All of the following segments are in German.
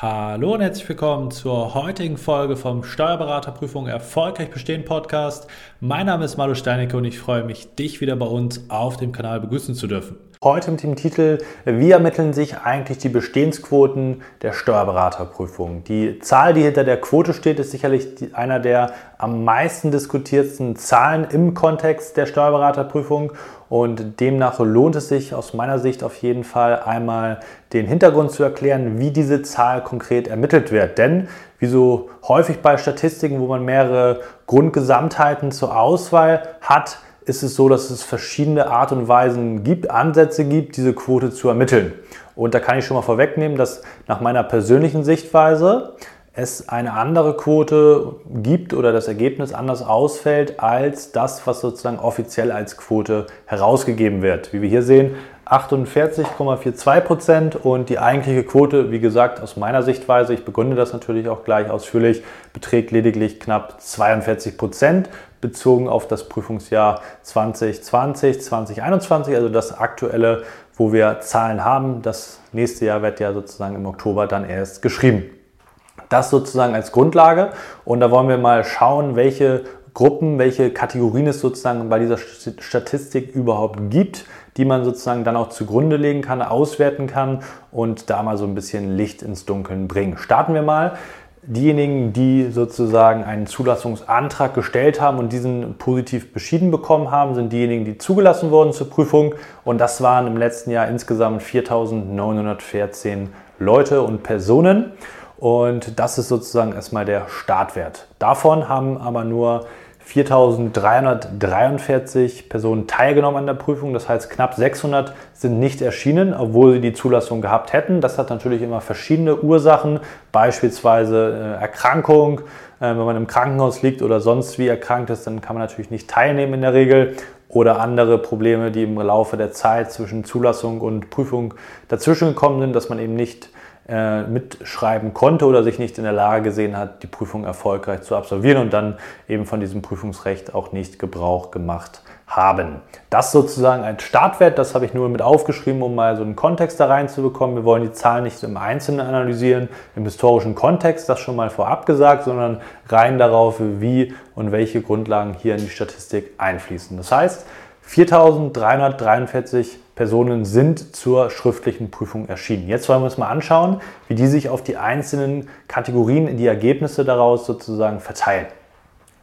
Hallo und herzlich willkommen zur heutigen Folge vom Steuerberaterprüfung Erfolgreich Bestehen Podcast. Mein Name ist Malu Steinecke und ich freue mich, dich wieder bei uns auf dem Kanal begrüßen zu dürfen. Heute mit dem Titel Wie ermitteln sich eigentlich die Bestehensquoten der Steuerberaterprüfung? Die Zahl, die hinter der Quote steht, ist sicherlich einer der am meisten diskutierten Zahlen im Kontext der Steuerberaterprüfung und demnach lohnt es sich aus meiner Sicht auf jeden Fall einmal den Hintergrund zu erklären, wie diese Zahl konkret ermittelt wird. Denn wie so häufig bei Statistiken, wo man mehrere Grundgesamtheiten zur Auswahl hat, ist es so, dass es verschiedene Art und Weisen gibt, Ansätze gibt, diese Quote zu ermitteln. Und da kann ich schon mal vorwegnehmen, dass nach meiner persönlichen Sichtweise es eine andere Quote gibt oder das Ergebnis anders ausfällt als das, was sozusagen offiziell als Quote herausgegeben wird. Wie wir hier sehen, 48,42 Prozent und die eigentliche Quote, wie gesagt, aus meiner Sichtweise, ich begründe das natürlich auch gleich ausführlich, beträgt lediglich knapp 42 Prozent bezogen auf das Prüfungsjahr 2020, 2021, also das aktuelle, wo wir Zahlen haben. Das nächste Jahr wird ja sozusagen im Oktober dann erst geschrieben. Das sozusagen als Grundlage und da wollen wir mal schauen, welche Gruppen, welche Kategorien es sozusagen bei dieser Statistik überhaupt gibt, die man sozusagen dann auch zugrunde legen kann, auswerten kann und da mal so ein bisschen Licht ins Dunkeln bringen. Starten wir mal. Diejenigen, die sozusagen einen Zulassungsantrag gestellt haben und diesen positiv beschieden bekommen haben, sind diejenigen, die zugelassen wurden zur Prüfung. Und das waren im letzten Jahr insgesamt 4.914 Leute und Personen. Und das ist sozusagen erstmal der Startwert. Davon haben aber nur 4.343 Personen teilgenommen an der Prüfung. Das heißt, knapp 600 sind nicht erschienen, obwohl sie die Zulassung gehabt hätten. Das hat natürlich immer verschiedene Ursachen, beispielsweise äh, Erkrankung. Äh, wenn man im Krankenhaus liegt oder sonst wie erkrankt ist, dann kann man natürlich nicht teilnehmen in der Regel. Oder andere Probleme, die im Laufe der Zeit zwischen Zulassung und Prüfung dazwischen gekommen sind, dass man eben nicht äh, mitschreiben konnte oder sich nicht in der Lage gesehen hat, die Prüfung erfolgreich zu absolvieren und dann eben von diesem Prüfungsrecht auch nicht Gebrauch gemacht haben. Das sozusagen als Startwert, das habe ich nur mit aufgeschrieben, um mal so einen Kontext da reinzubekommen. Wir wollen die Zahlen nicht im Einzelnen analysieren, im historischen Kontext, das schon mal vorab gesagt, sondern rein darauf, wie und welche Grundlagen hier in die Statistik einfließen. Das heißt, 4343 Personen sind zur schriftlichen Prüfung erschienen. Jetzt wollen wir uns mal anschauen, wie die sich auf die einzelnen Kategorien die Ergebnisse daraus sozusagen verteilen.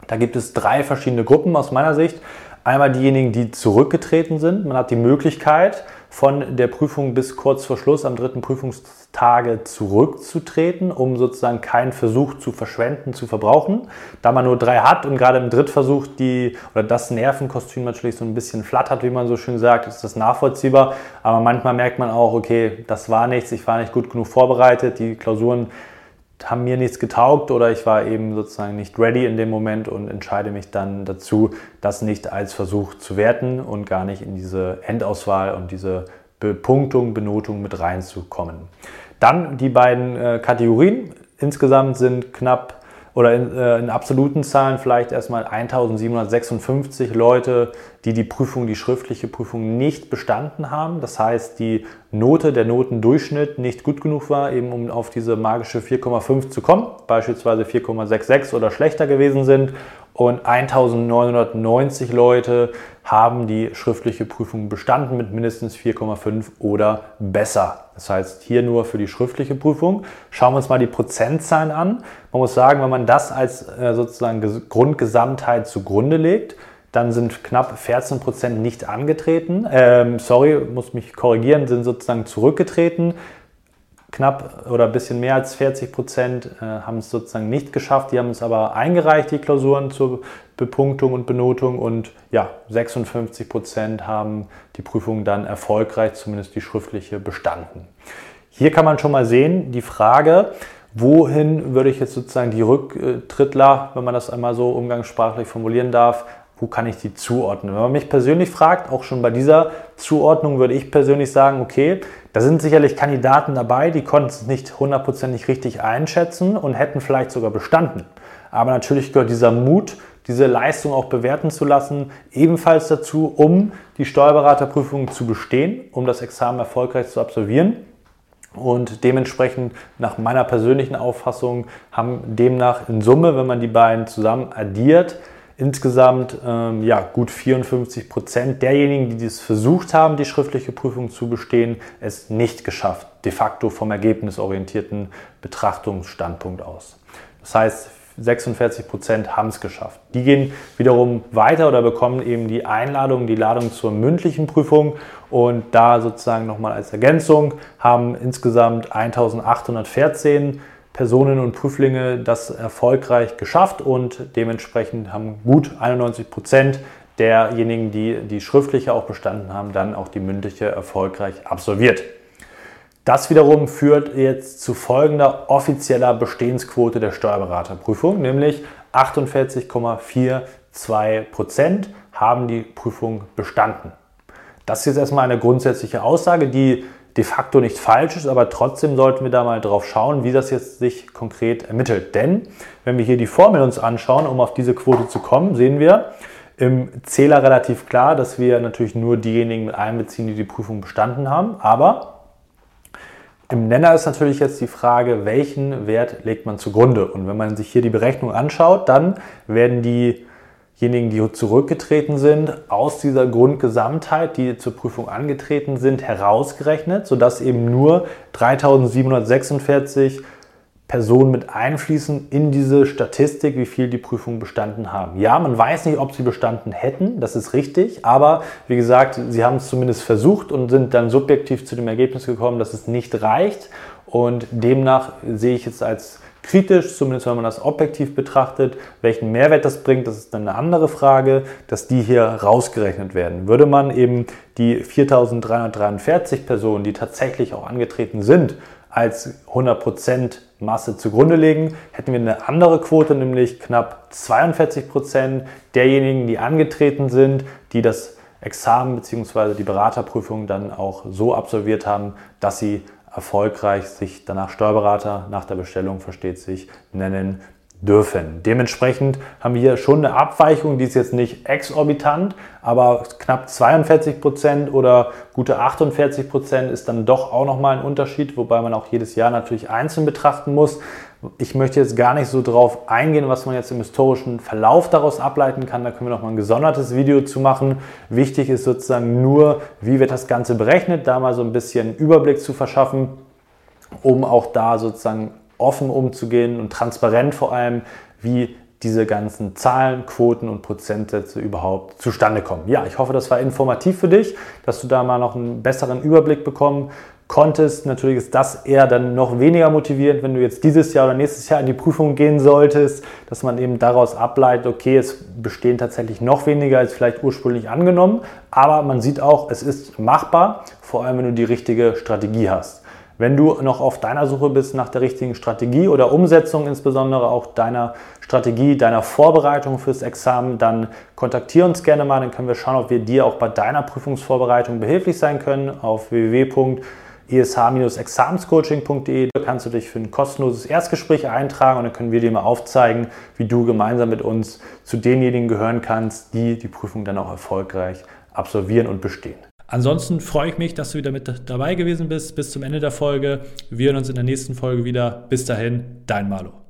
Da gibt es drei verschiedene Gruppen aus meiner Sicht. Einmal diejenigen, die zurückgetreten sind. Man hat die Möglichkeit, von der Prüfung bis kurz vor Schluss am dritten Prüfungstage zurückzutreten, um sozusagen keinen Versuch zu verschwenden, zu verbrauchen. Da man nur drei hat und gerade im Drittversuch die oder das Nervenkostüm natürlich so ein bisschen flattert, wie man so schön sagt, ist das nachvollziehbar. Aber manchmal merkt man auch, okay, das war nichts, ich war nicht gut genug vorbereitet, die Klausuren haben mir nichts getaugt oder ich war eben sozusagen nicht ready in dem Moment und entscheide mich dann dazu, das nicht als Versuch zu werten und gar nicht in diese Endauswahl und diese Bepunktung, Benotung mit reinzukommen. Dann die beiden äh, Kategorien. Insgesamt sind knapp oder in, äh, in, absoluten Zahlen vielleicht erstmal 1756 Leute, die die Prüfung, die schriftliche Prüfung nicht bestanden haben. Das heißt, die Note, der Notendurchschnitt nicht gut genug war, eben um auf diese magische 4,5 zu kommen, beispielsweise 4,66 oder schlechter gewesen sind. Und 1990 Leute haben die schriftliche Prüfung bestanden mit mindestens 4,5 oder besser. Das heißt, hier nur für die schriftliche Prüfung. Schauen wir uns mal die Prozentzahlen an. Man muss sagen, wenn man das als äh, sozusagen Grundgesamtheit zugrunde legt, dann sind knapp 14 Prozent nicht angetreten. Ähm, sorry, muss mich korrigieren, sind sozusagen zurückgetreten knapp oder ein bisschen mehr als 40 Prozent äh, haben es sozusagen nicht geschafft. Die haben es aber eingereicht, die Klausuren zur Bepunktung und Benotung. Und ja, 56 Prozent haben die Prüfung dann erfolgreich, zumindest die schriftliche, bestanden. Hier kann man schon mal sehen, die Frage, wohin würde ich jetzt sozusagen die Rücktrittler, wenn man das einmal so umgangssprachlich formulieren darf, wo kann ich die zuordnen? Wenn man mich persönlich fragt, auch schon bei dieser Zuordnung würde ich persönlich sagen, okay, da sind sicherlich Kandidaten dabei, die konnten es nicht hundertprozentig richtig einschätzen und hätten vielleicht sogar bestanden. Aber natürlich gehört dieser Mut, diese Leistung auch bewerten zu lassen, ebenfalls dazu, um die Steuerberaterprüfung zu bestehen, um das Examen erfolgreich zu absolvieren. Und dementsprechend, nach meiner persönlichen Auffassung, haben demnach in Summe, wenn man die beiden zusammen addiert, insgesamt ähm, ja, gut 54 Prozent derjenigen, die es versucht haben, die schriftliche Prüfung zu bestehen, es nicht geschafft, de facto vom ergebnisorientierten Betrachtungsstandpunkt aus. Das heißt, 46 Prozent haben es geschafft. Die gehen wiederum weiter oder bekommen eben die Einladung, die Ladung zur mündlichen Prüfung und da sozusagen nochmal als Ergänzung haben insgesamt 1814 Personen und Prüflinge das erfolgreich geschafft und dementsprechend haben gut 91 Prozent derjenigen, die die schriftliche auch bestanden haben, dann auch die mündliche erfolgreich absolviert. Das wiederum führt jetzt zu folgender offizieller Bestehensquote der Steuerberaterprüfung, nämlich 48,42 Prozent haben die Prüfung bestanden. Das ist jetzt erstmal eine grundsätzliche Aussage, die de facto nicht falsch ist, aber trotzdem sollten wir da mal drauf schauen, wie das jetzt sich konkret ermittelt. Denn wenn wir hier die Formel uns anschauen, um auf diese Quote zu kommen, sehen wir im Zähler relativ klar, dass wir natürlich nur diejenigen mit einbeziehen, die die Prüfung bestanden haben. Aber im Nenner ist natürlich jetzt die Frage, welchen Wert legt man zugrunde? Und wenn man sich hier die Berechnung anschaut, dann werden die diejenigen, die zurückgetreten sind, aus dieser Grundgesamtheit, die zur Prüfung angetreten sind, herausgerechnet, sodass eben nur 3746 Personen mit einfließen in diese Statistik, wie viel die Prüfung bestanden haben. Ja, man weiß nicht, ob sie bestanden hätten, das ist richtig, aber wie gesagt, sie haben es zumindest versucht und sind dann subjektiv zu dem Ergebnis gekommen, dass es nicht reicht und demnach sehe ich jetzt als kritisch, zumindest wenn man das objektiv betrachtet. Welchen Mehrwert das bringt, das ist dann eine andere Frage, dass die hier rausgerechnet werden. Würde man eben die 4343 Personen, die tatsächlich auch angetreten sind, als 100% Masse zugrunde legen, hätten wir eine andere Quote, nämlich knapp 42% derjenigen, die angetreten sind, die das Examen bzw. die Beraterprüfung dann auch so absolviert haben, dass sie erfolgreich sich danach Steuerberater nach der Bestellung, versteht sich, nennen dürfen. Dementsprechend haben wir hier schon eine Abweichung, die ist jetzt nicht exorbitant, aber knapp 42 Prozent oder gute 48 Prozent ist dann doch auch nochmal ein Unterschied, wobei man auch jedes Jahr natürlich einzeln betrachten muss. Ich möchte jetzt gar nicht so drauf eingehen, was man jetzt im historischen Verlauf daraus ableiten kann. Da können wir noch mal ein gesondertes Video zu machen. Wichtig ist sozusagen nur, wie wird das Ganze berechnet, da mal so ein bisschen Überblick zu verschaffen, um auch da sozusagen offen umzugehen und transparent vor allem, wie diese ganzen Zahlen, Quoten und Prozentsätze überhaupt zustande kommen. Ja, ich hoffe, das war informativ für dich, dass du da mal noch einen besseren Überblick bekommen konntest. Natürlich ist das eher dann noch weniger motivierend, wenn du jetzt dieses Jahr oder nächstes Jahr in die Prüfung gehen solltest, dass man eben daraus ableitet, okay, es bestehen tatsächlich noch weniger als vielleicht ursprünglich angenommen, aber man sieht auch, es ist machbar, vor allem wenn du die richtige Strategie hast. Wenn du noch auf deiner Suche bist nach der richtigen Strategie oder Umsetzung insbesondere auch deiner Strategie, deiner Vorbereitung fürs Examen, dann kontaktiere uns gerne mal, dann können wir schauen, ob wir dir auch bei deiner Prüfungsvorbereitung behilflich sein können auf www.ish-examenscoaching.de. Da kannst du dich für ein kostenloses Erstgespräch eintragen und dann können wir dir mal aufzeigen, wie du gemeinsam mit uns zu denjenigen gehören kannst, die die Prüfung dann auch erfolgreich absolvieren und bestehen. Ansonsten freue ich mich, dass du wieder mit dabei gewesen bist bis zum Ende der Folge. Wir hören uns in der nächsten Folge wieder. Bis dahin, dein Malo.